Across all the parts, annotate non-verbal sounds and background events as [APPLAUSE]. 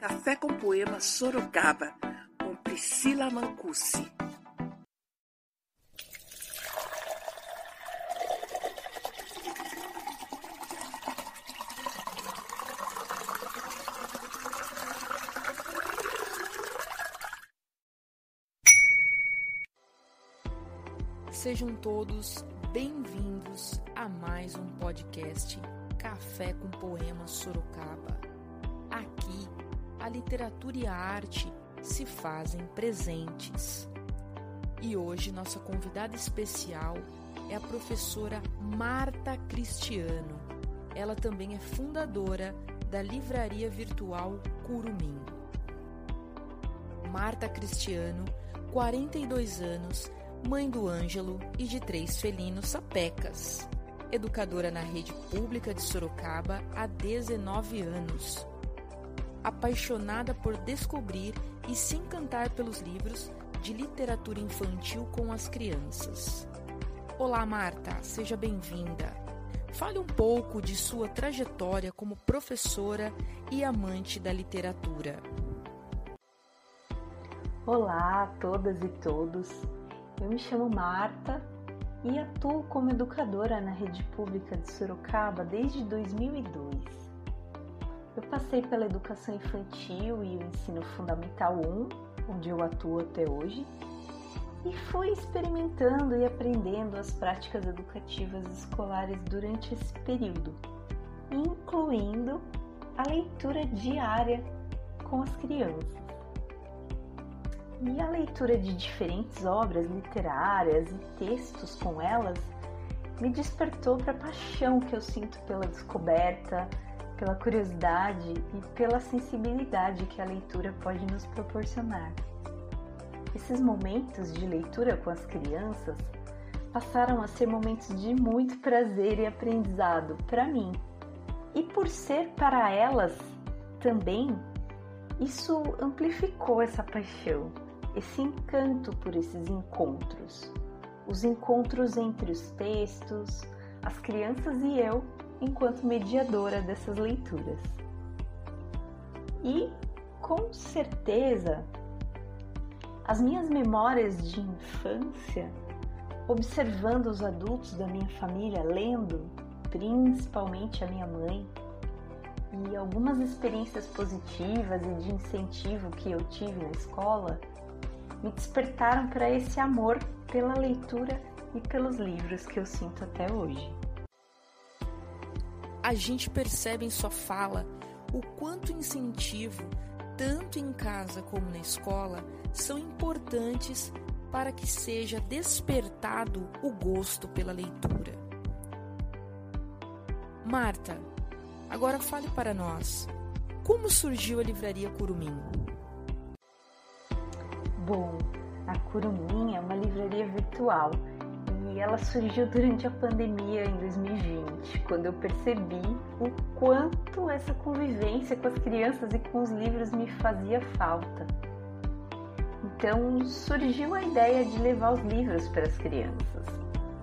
Café com Poema Sorocaba, com Priscila Mancusi. Sejam todos bem-vindos a mais um podcast Café com Poemas Sorocaba. Aqui, a literatura e a arte se fazem presentes. E hoje, nossa convidada especial é a professora Marta Cristiano. Ela também é fundadora da livraria virtual Curumim. Marta Cristiano, 42 anos, mãe do Ângelo e de três felinos sapecas. Educadora na rede pública de Sorocaba há 19 anos. Apaixonada por descobrir e se encantar pelos livros de literatura infantil com as crianças. Olá, Marta, seja bem-vinda. Fale um pouco de sua trajetória como professora e amante da literatura. Olá a todas e todos. Eu me chamo Marta e atuo como educadora na rede pública de Sorocaba desde 2002. Eu passei pela educação infantil e o ensino fundamental 1, onde eu atuo até hoje, e fui experimentando e aprendendo as práticas educativas escolares durante esse período, incluindo a leitura diária com as crianças. E a leitura de diferentes obras literárias e textos com elas me despertou para a paixão que eu sinto pela descoberta, pela curiosidade e pela sensibilidade que a leitura pode nos proporcionar. Esses momentos de leitura com as crianças passaram a ser momentos de muito prazer e aprendizado para mim. E por ser para elas também, isso amplificou essa paixão esse encanto por esses encontros. Os encontros entre os textos, as crianças e eu, enquanto mediadora dessas leituras. E, com certeza, as minhas memórias de infância, observando os adultos da minha família lendo, principalmente a minha mãe, e algumas experiências positivas e de incentivo que eu tive na escola me despertaram para esse amor pela leitura e pelos livros que eu sinto até hoje. A gente percebe em sua fala o quanto incentivo, tanto em casa como na escola, são importantes para que seja despertado o gosto pela leitura. Marta, agora fale para nós. Como surgiu a livraria Curumim? Bom, a Curumim é uma livraria virtual e ela surgiu durante a pandemia em 2020, quando eu percebi o quanto essa convivência com as crianças e com os livros me fazia falta. Então surgiu a ideia de levar os livros para as crianças,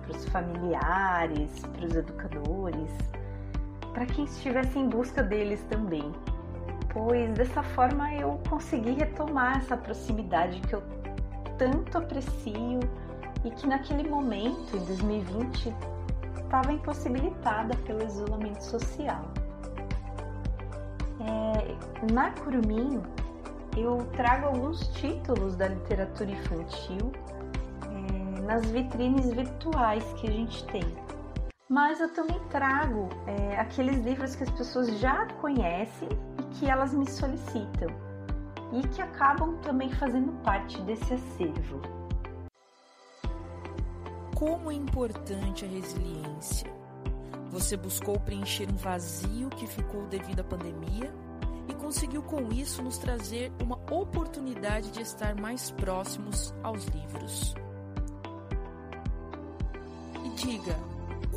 para os familiares, para os educadores, para quem estivesse em busca deles também pois dessa forma eu consegui retomar essa proximidade que eu tanto aprecio e que naquele momento, em 2020, estava impossibilitada pelo isolamento social. É, na Curumim, eu trago alguns títulos da literatura infantil é, nas vitrines virtuais que a gente tem. Mas eu também trago é, aqueles livros que as pessoas já conhecem que elas me solicitam e que acabam também fazendo parte desse acervo. Como é importante a resiliência. Você buscou preencher um vazio que ficou devido à pandemia e conseguiu com isso nos trazer uma oportunidade de estar mais próximos aos livros. E diga,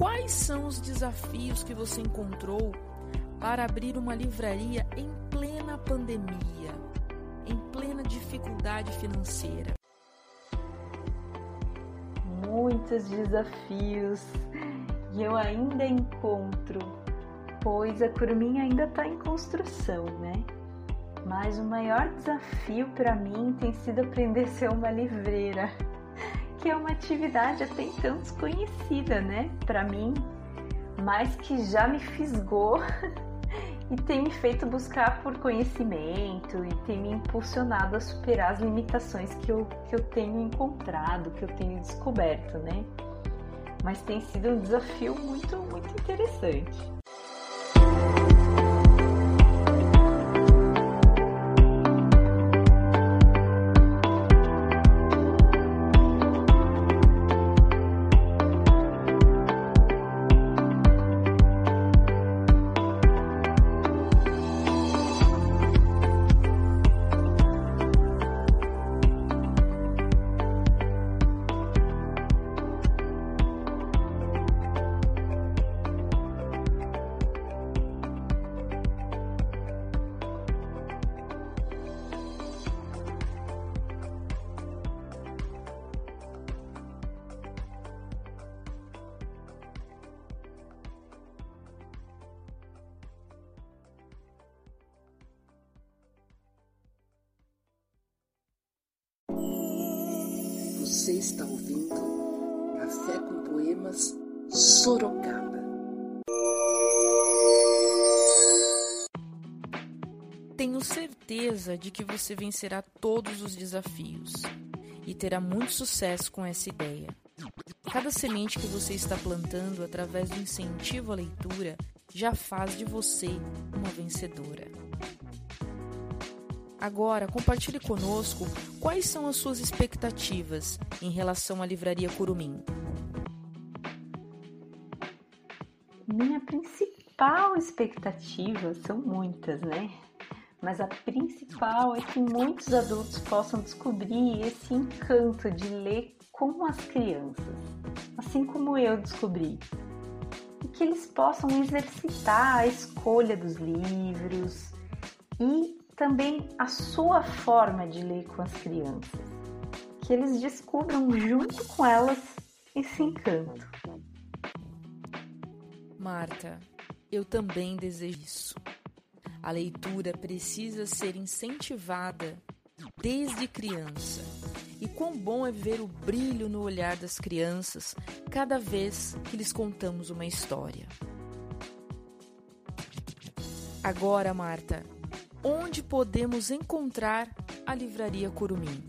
quais são os desafios que você encontrou para abrir uma livraria em plena pandemia, em plena dificuldade financeira? Muitos desafios e eu ainda encontro, pois a Curumim ainda está em construção, né? Mas o maior desafio para mim tem sido aprender a ser uma livreira, que é uma atividade até então desconhecida, né? Para mim, mas que já me fisgou [LAUGHS] e tem me feito buscar por conhecimento e tem me impulsionado a superar as limitações que eu, que eu tenho encontrado, que eu tenho descoberto, né? Mas tem sido um desafio muito, muito interessante. Você está ouvindo Café com Poemas Sorocaba. Tenho certeza de que você vencerá todos os desafios e terá muito sucesso com essa ideia. Cada semente que você está plantando através do incentivo à leitura já faz de você uma vencedora. Agora, compartilhe conosco quais são as suas expectativas em relação à Livraria Curumim. Minha principal expectativa são muitas, né? Mas a principal é que muitos adultos possam descobrir esse encanto de ler com as crianças, assim como eu descobri. E que eles possam exercitar a escolha dos livros e também a sua forma de ler com as crianças, que eles descubram junto com elas esse encanto. Marta, eu também desejo isso. A leitura precisa ser incentivada desde criança. E quão bom é ver o brilho no olhar das crianças cada vez que lhes contamos uma história. Agora, Marta, onde podemos encontrar a Livraria Curumim?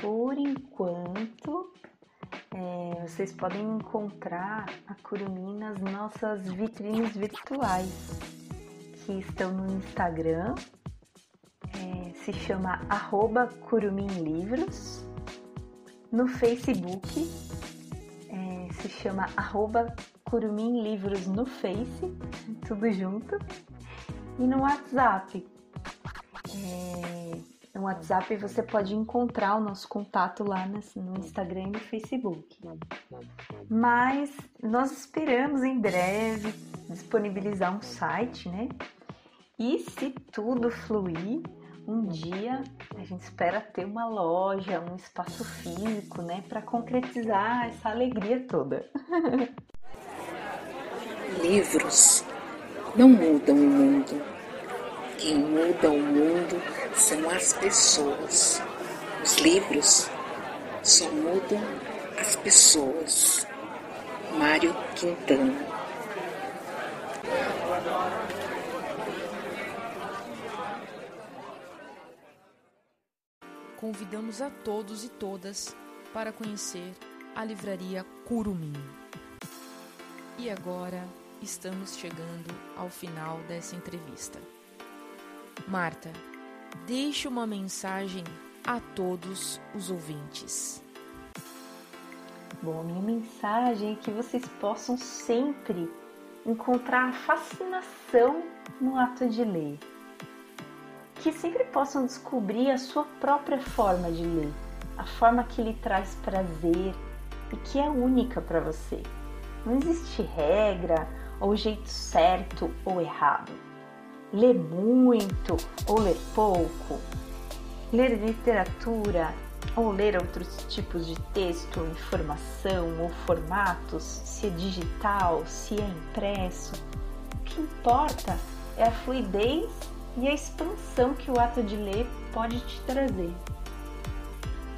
Por enquanto, é, vocês podem encontrar a Curumim nas nossas vitrines virtuais, que estão no Instagram, é, se chama arroba Curumim Livros, no Facebook, é, se chama arroba Curumim Livros no Face, tudo junto. E no WhatsApp. É, no WhatsApp você pode encontrar o nosso contato lá no Instagram e no Facebook. Mas nós esperamos em breve disponibilizar um site, né? E se tudo fluir, um dia a gente espera ter uma loja, um espaço físico, né, para concretizar essa alegria toda. [LAUGHS] Livros não mudam o mundo. Quem muda o mundo são as pessoas. Os livros só mudam as pessoas. Mário Quintana. Convidamos a todos e todas para conhecer a livraria Curumim. E agora estamos chegando ao final dessa entrevista. Marta, deixe uma mensagem a todos os ouvintes. Bom, a minha mensagem é que vocês possam sempre encontrar fascinação no ato de ler. Que sempre possam descobrir a sua própria forma de ler, a forma que lhe traz prazer e que é única para você. Não existe regra ou o jeito certo ou errado? Ler muito ou ler pouco? Ler literatura ou ler outros tipos de texto, informação ou formatos, se é digital, se é impresso? O que importa é a fluidez e a expansão que o ato de ler pode te trazer.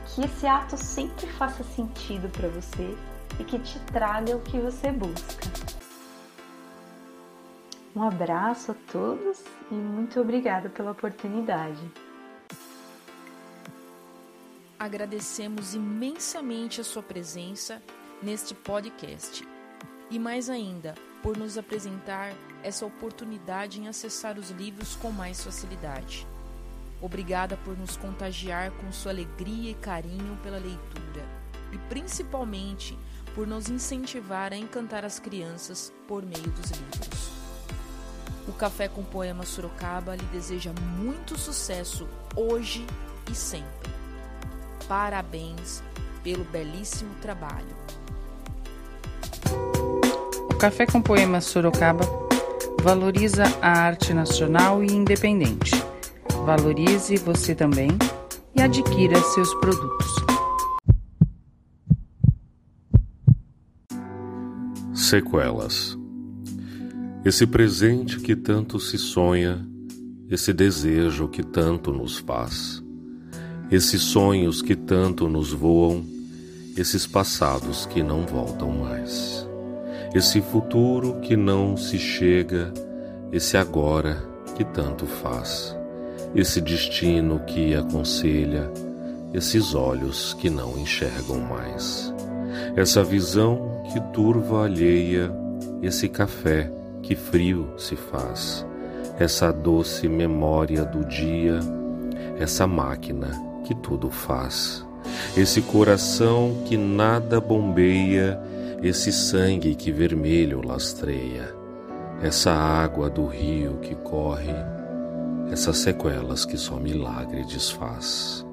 Que esse ato sempre faça sentido para você e que te traga o que você busca. Um abraço a todos e muito obrigada pela oportunidade. Agradecemos imensamente a sua presença neste podcast e mais ainda por nos apresentar essa oportunidade em acessar os livros com mais facilidade. Obrigada por nos contagiar com sua alegria e carinho pela leitura e principalmente por nos incentivar a encantar as crianças por meio dos livros. O Café com Poema Sorocaba lhe deseja muito sucesso hoje e sempre. Parabéns pelo belíssimo trabalho. O Café com Poema Sorocaba valoriza a arte nacional e independente. Valorize você também e adquira seus produtos. Sequelas. Esse presente que tanto se sonha, esse desejo que tanto nos faz, esses sonhos que tanto nos voam, esses passados que não voltam mais, esse futuro que não se chega, esse agora que tanto faz, esse destino que aconselha, esses olhos que não enxergam mais, essa visão que turva alheia, esse café que frio se faz, essa doce memória do dia, essa máquina que tudo faz, esse coração que nada bombeia, esse sangue que vermelho lastreia, essa água do rio que corre, essas sequelas que só milagre desfaz.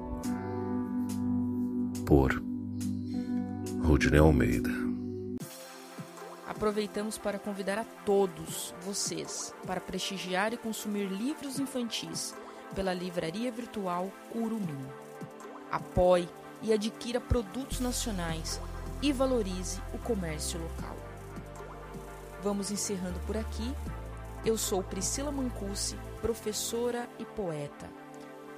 Por Rudney Almeida aproveitamos para convidar a todos vocês para prestigiar e consumir livros infantis pela livraria virtual Curumim. Apoie e adquira produtos nacionais e valorize o comércio local. Vamos encerrando por aqui. Eu sou Priscila Mancusi, professora e poeta,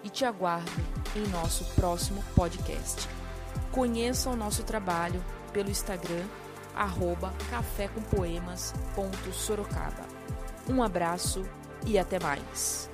e te aguardo em nosso próximo podcast. Conheça o nosso trabalho pelo Instagram arroba café com poemas ponto Sorocaba. Um abraço e até mais.